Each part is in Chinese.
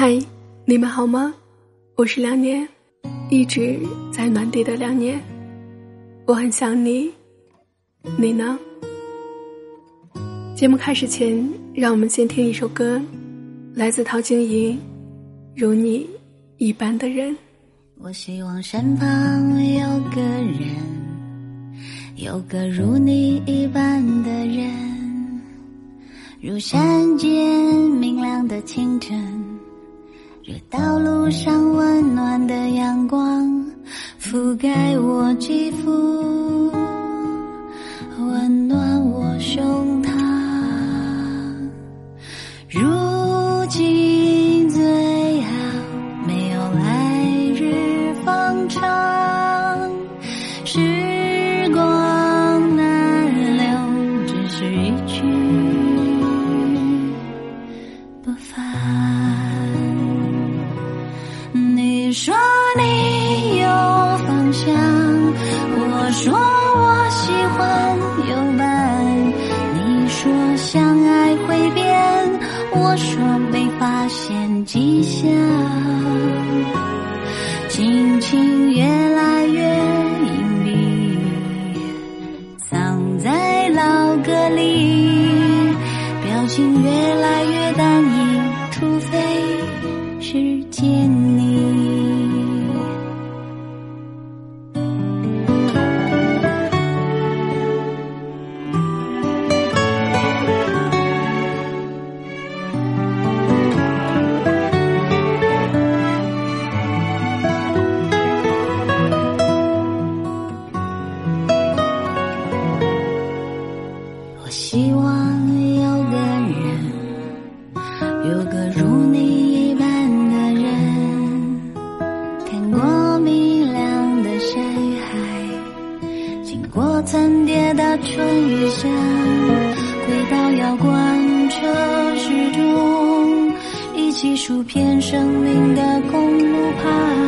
嗨，你们好吗？我是两年，一直在暖地的两年，我很想你，你呢？节目开始前，让我们先听一首歌，来自陶晶莹，《如你一般的人》。我希望身旁有个人，有个如你一般的人，如山间明亮的清晨。这道路上温暖的阳光覆盖我肌肤，心情越来有个如你一般的人看过明亮的山海经过层叠的春雨下回到摇滚车市中一起数遍生命的公路旁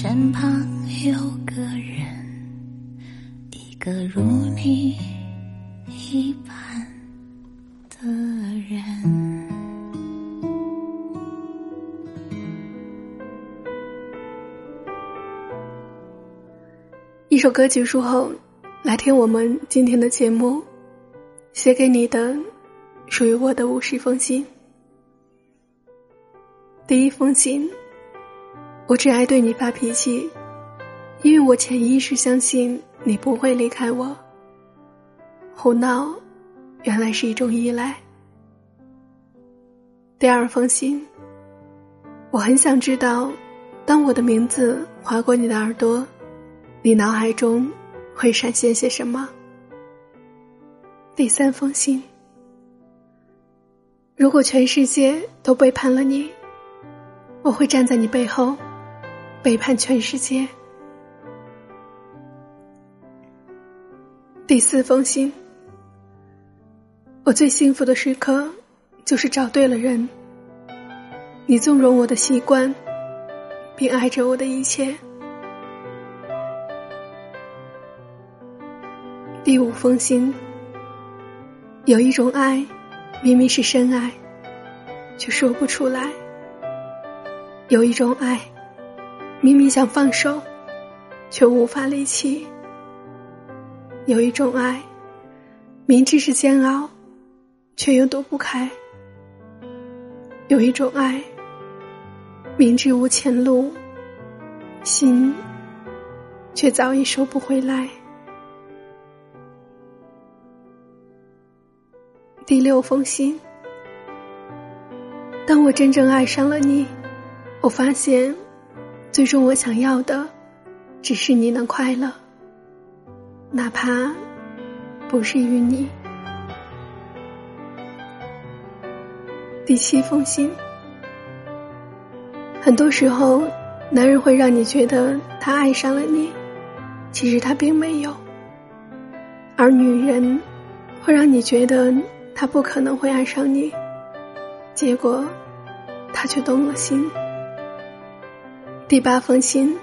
身旁有个人，一个如你一般的人。一首歌结束后，来听我们今天的节目，写给你的，属于我的五十封信。第一封信。我只爱对你发脾气，因为我潜意识相信你不会离开我。胡闹，原来是一种依赖。第二封信，我很想知道，当我的名字划过你的耳朵，你脑海中会闪现些什么？第三封信，如果全世界都背叛了你，我会站在你背后。背叛全世界。第四封信，我最幸福的时刻就是找对了人。你纵容我的习惯，并爱着我的一切。第五封信。有一种爱，明明是深爱，却说不出来；有一种爱，明明想放手，却无法离弃；有一种爱，明知是煎熬，却又躲不开；有一种爱，明知无前路，心却早已收不回来。第六封信。当我真正爱上了你，我发现，最终我想要的，只是你能快乐，哪怕不是与你。第七封信。很多时候，男人会让你觉得他爱上了你，其实他并没有；而女人，会让你觉得。他不可能会爱上你，结果他却动了心。第八封信，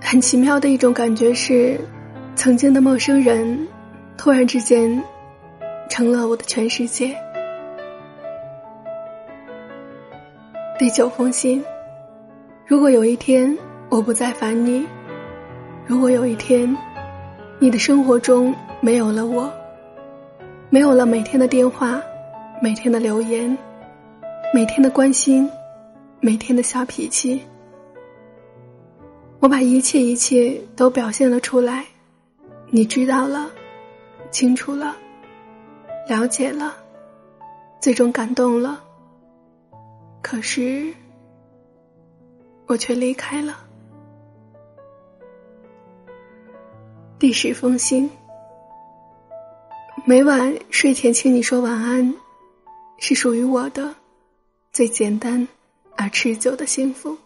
很奇妙的一种感觉是，曾经的陌生人，突然之间成了我的全世界。第九封信，如果有一天我不再烦你，如果有一天你的生活中没有了我。没有了每天的电话，每天的留言，每天的关心，每天的小脾气。我把一切一切都表现了出来，你知道了，清楚了，了解了，最终感动了。可是，我却离开了。第十封信。每晚睡前请你说晚安，是属于我的最简单而持久的幸福。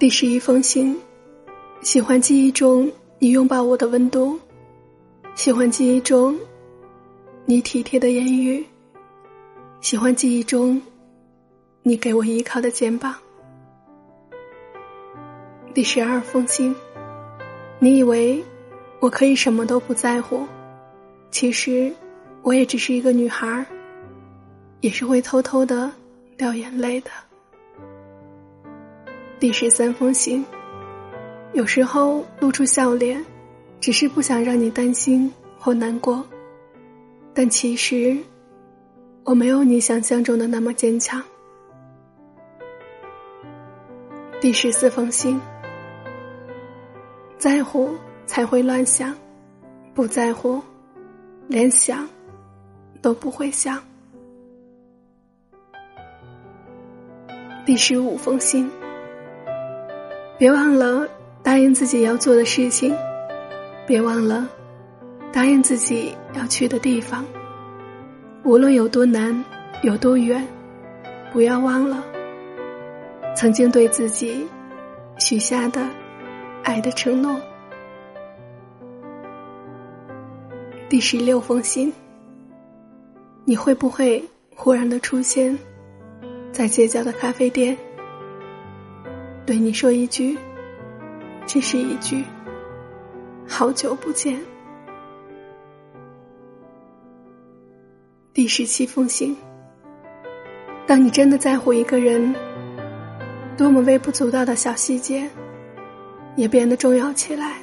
第十一封信，喜欢记忆中你拥抱我的温度，喜欢记忆中你体贴的言语，喜欢记忆中你给我依靠的肩膀。第十二封信，你以为我可以什么都不在乎。其实，我也只是一个女孩也是会偷偷的掉眼泪的。第十三封信，有时候露出笑脸，只是不想让你担心或难过，但其实，我没有你想象中的那么坚强。第十四封信，在乎才会乱想，不在乎。连想都不会想。第十五封信，别忘了答应自己要做的事情，别忘了答应自己要去的地方。无论有多难，有多远，不要忘了曾经对自己许下的爱的承诺。第十六封信，你会不会忽然的出现在街角的咖啡店，对你说一句，只是一句“好久不见”。第十七封信，当你真的在乎一个人，多么微不足道的小细节，也变得重要起来，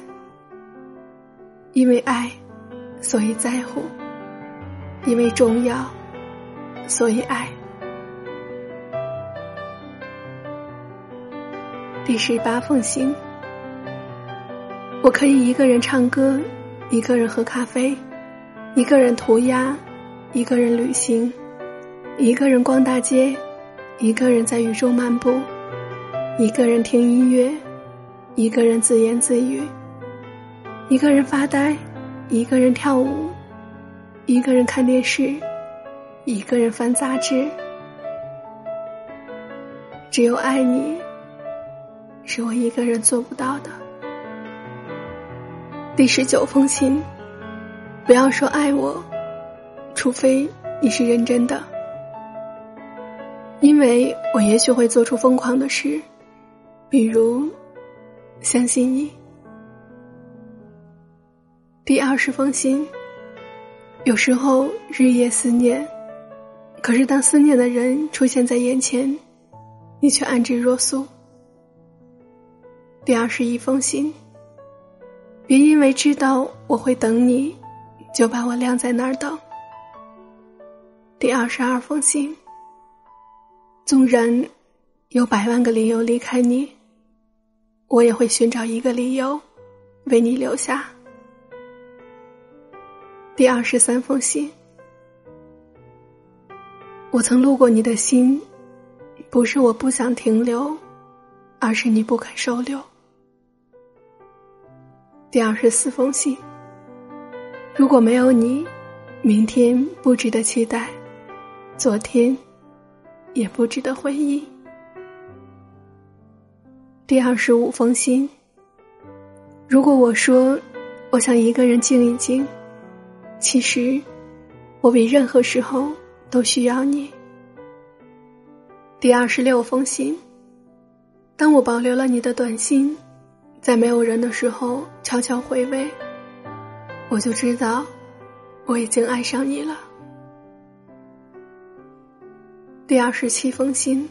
因为爱。所以在乎，因为重要，所以爱。第十八封信，我可以一个人唱歌，一个人喝咖啡，一个人涂鸦，一个人旅行，一个人逛大街，一个人在雨中漫步，一个人听音乐，一个人自言自语，一个人发呆。一个人跳舞，一个人看电视，一个人翻杂志。只有爱你，是我一个人做不到的。第十九封信，不要说爱我，除非你是认真的，因为我也许会做出疯狂的事，比如，相信你。第二十封信。有时候日夜思念，可是当思念的人出现在眼前，你却安之若素。第二十一封信。别因为知道我会等你，就把我晾在那儿等。第二十二封信。纵然有百万个理由离开你，我也会寻找一个理由为你留下。第二十三封信。我曾路过你的心，不是我不想停留，而是你不肯收留。第二十四封信。如果没有你，明天不值得期待，昨天也不值得回忆。第二十五封信。如果我说我想一个人静一静。其实，我比任何时候都需要你。第二十六封信。当我保留了你的短信，在没有人的时候悄悄回味，我就知道我已经爱上你了。第二十七封信。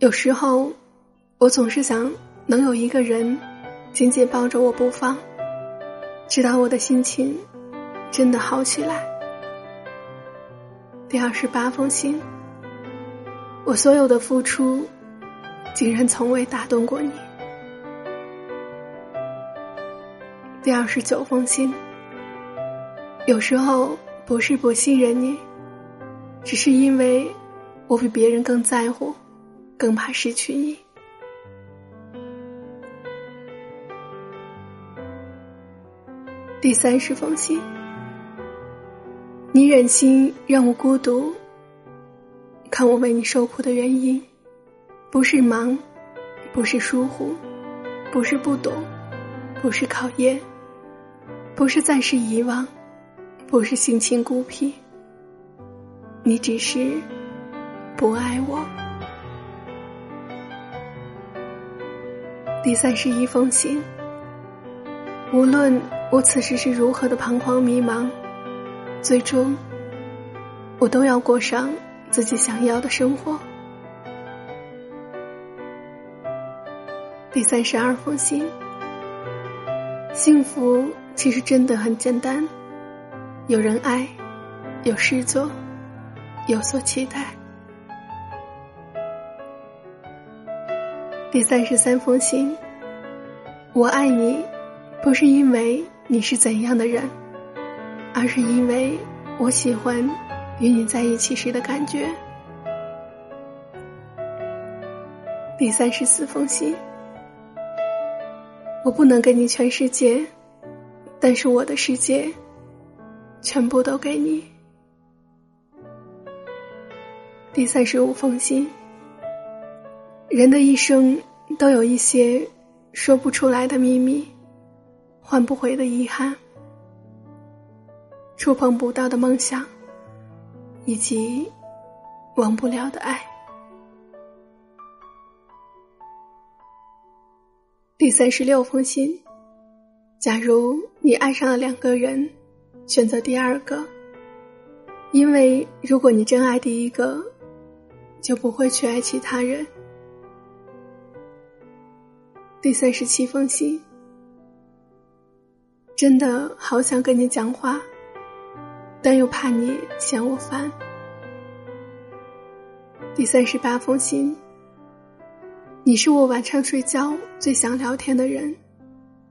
有时候，我总是想能有一个人紧紧抱着我不放，直到我的心情。真的好起来。第二十八封信，我所有的付出，竟然从未打动过你。第二十九封信，有时候不是不信任你，只是因为我比别人更在乎，更怕失去你。第三十封信。你忍心让我孤独，看我为你受苦的原因，不是忙，不是疏忽，不是不懂，不是考验，不是暂时遗忘，不是性情孤僻。你只是不爱我。第三十一封信，无论我此时是如何的彷徨迷茫。最终，我都要过上自己想要的生活。第三十二封信，幸福其实真的很简单，有人爱，有事做，有所期待。第三十三封信，我爱你，不是因为你是怎样的人。而是因为我喜欢与你在一起时的感觉。第三十四封信，我不能给你全世界，但是我的世界全部都给你。第三十五封信，人的一生都有一些说不出来的秘密，换不回的遗憾。触碰不到的梦想，以及忘不了的爱。第三十六封信：假如你爱上了两个人，选择第二个，因为如果你真爱第一个，就不会去爱其他人。第三十七封信：真的好想跟你讲话。但又怕你嫌我烦。第三十八封信，你是我晚上睡觉最想聊天的人，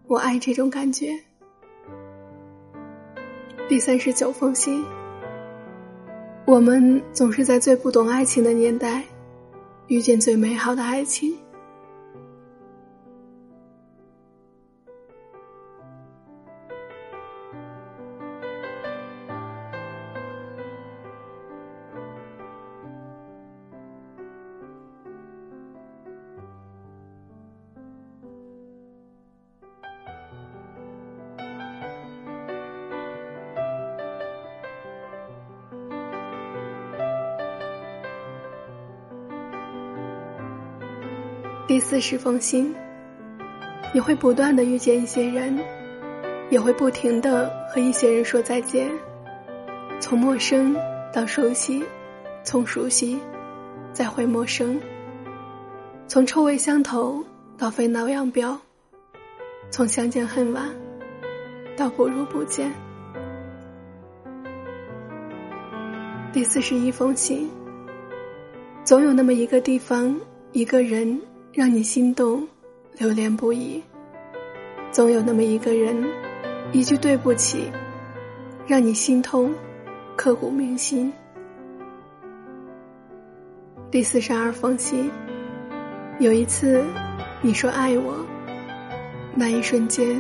我爱这种感觉。第三十九封信，我们总是在最不懂爱情的年代，遇见最美好的爱情。四十封信，你会不断的遇见一些人，也会不停的和一些人说再见，从陌生到熟悉，从熟悉再回陌生，从臭味相投到分道扬镳，从相见恨晚到不如不见。第四十一封信，总有那么一个地方，一个人。让你心动，留恋不已。总有那么一个人，一句对不起，让你心痛，刻骨铭心。第四十二封信，有一次你说爱我，那一瞬间，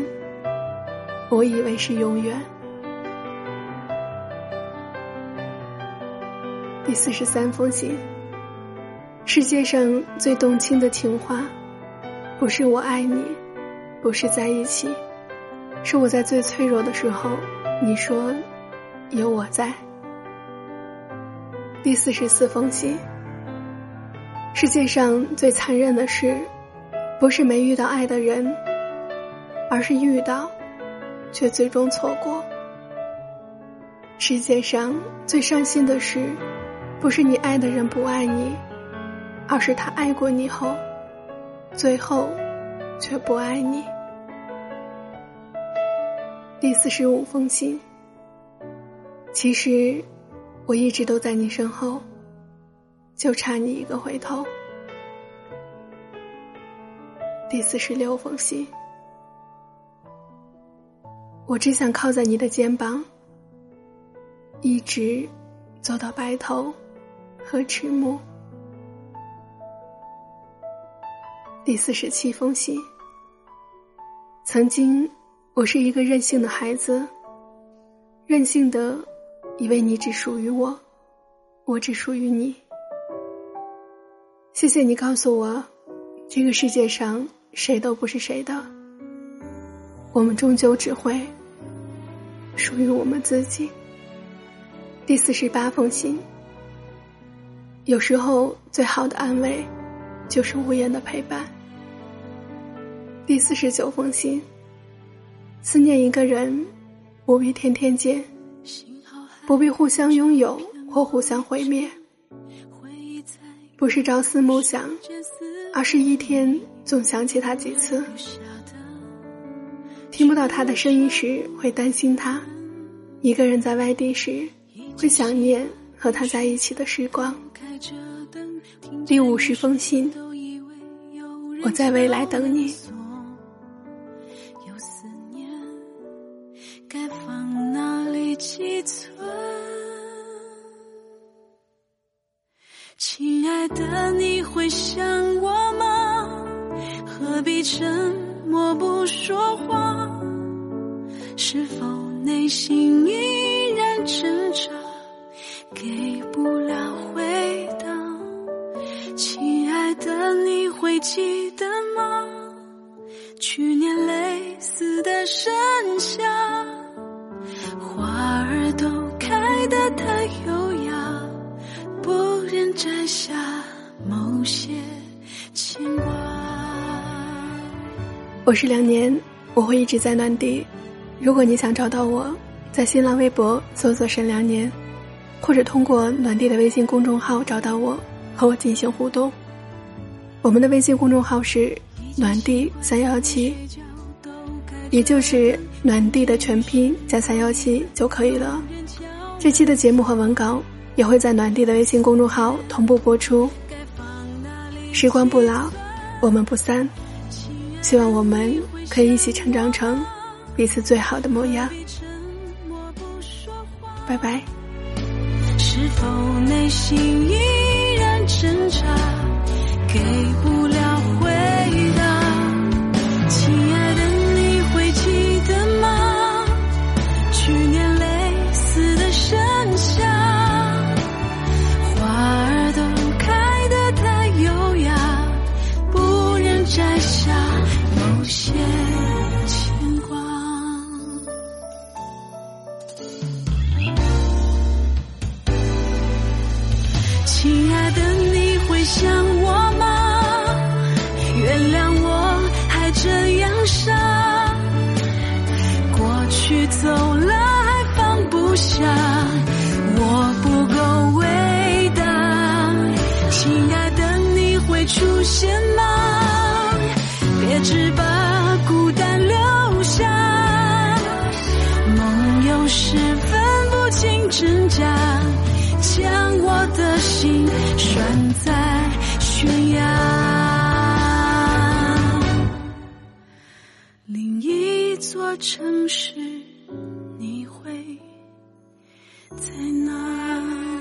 我以为是永远。第四十三封信。世界上最动听的情话，不是我爱你，不是在一起，是我在最脆弱的时候，你说有我在。第四十四封信。世界上最残忍的事，不是没遇到爱的人，而是遇到，却最终错过。世界上最伤心的事，不是你爱的人不爱你。而是他爱过你后，最后却不爱你。第四十五封信。其实我一直都在你身后，就差你一个回头。第四十六封信。我只想靠在你的肩膀，一直走到白头和迟暮。第四十七封信。曾经，我是一个任性的孩子，任性的以为你只属于我，我只属于你。谢谢你告诉我，这个世界上谁都不是谁的，我们终究只会属于我们自己。第四十八封信。有时候，最好的安慰。就是无言的陪伴。第四十九封信。思念一个人，不必天天见，不必互相拥有或互相毁灭，不是朝思暮想，而是一天总想起他几次。听不到他的声音时，会担心他；一个人在外地时，会想念和他在一起的时光。第五十封信。我在未来等你。哪里寄存？亲爱的，你会想我吗？何必沉默不说话？是否内心依然我是两年，我会一直在暖地。如果你想找到我，在新浪微博搜索“沈良年”，或者通过暖地的微信公众号找到我，和我进行互动。我们的微信公众号是。暖地三幺七，也就是暖地的全拼加三幺七就可以了。这期的节目和文稿也会在暖地的微信公众号同步播出。时光不老，我们不散。希望我们可以一起成长成彼此最好的模样。拜拜。是否内心依然挣扎？给不总是分不清真假，将我的心拴在悬崖。另一座城市，你会在哪？